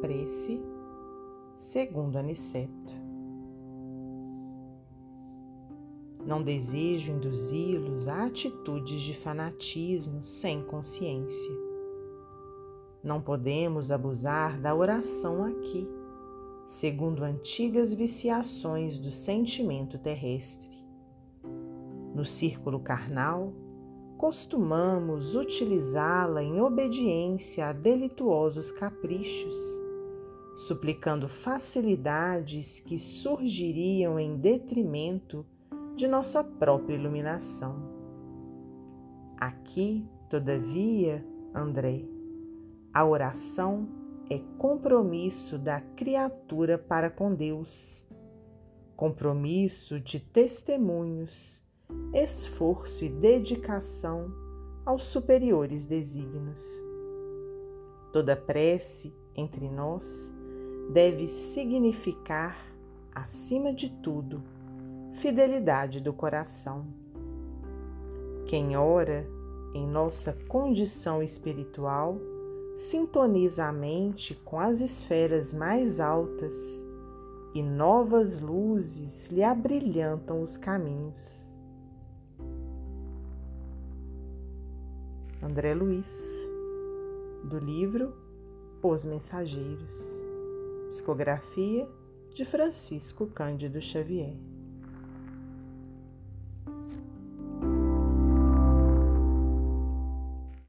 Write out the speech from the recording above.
prece, segundo Aniceto. Não desejo induzi-los a atitudes de fanatismo sem consciência. Não podemos abusar da oração aqui, segundo antigas viciações do sentimento terrestre. No círculo carnal, costumamos utilizá-la em obediência a delituosos caprichos, suplicando facilidades que surgiriam em detrimento de nossa própria iluminação. Aqui, todavia, André, a oração é compromisso da criatura para com Deus, compromisso de testemunhos esforço e dedicação aos superiores desígnios. Toda prece entre nós deve significar, acima de tudo, fidelidade do coração. Quem ora em nossa condição espiritual sintoniza a mente com as esferas mais altas e novas luzes lhe abrilhantam os caminhos. André Luiz, do livro Os Mensageiros, discografia de Francisco Cândido Xavier.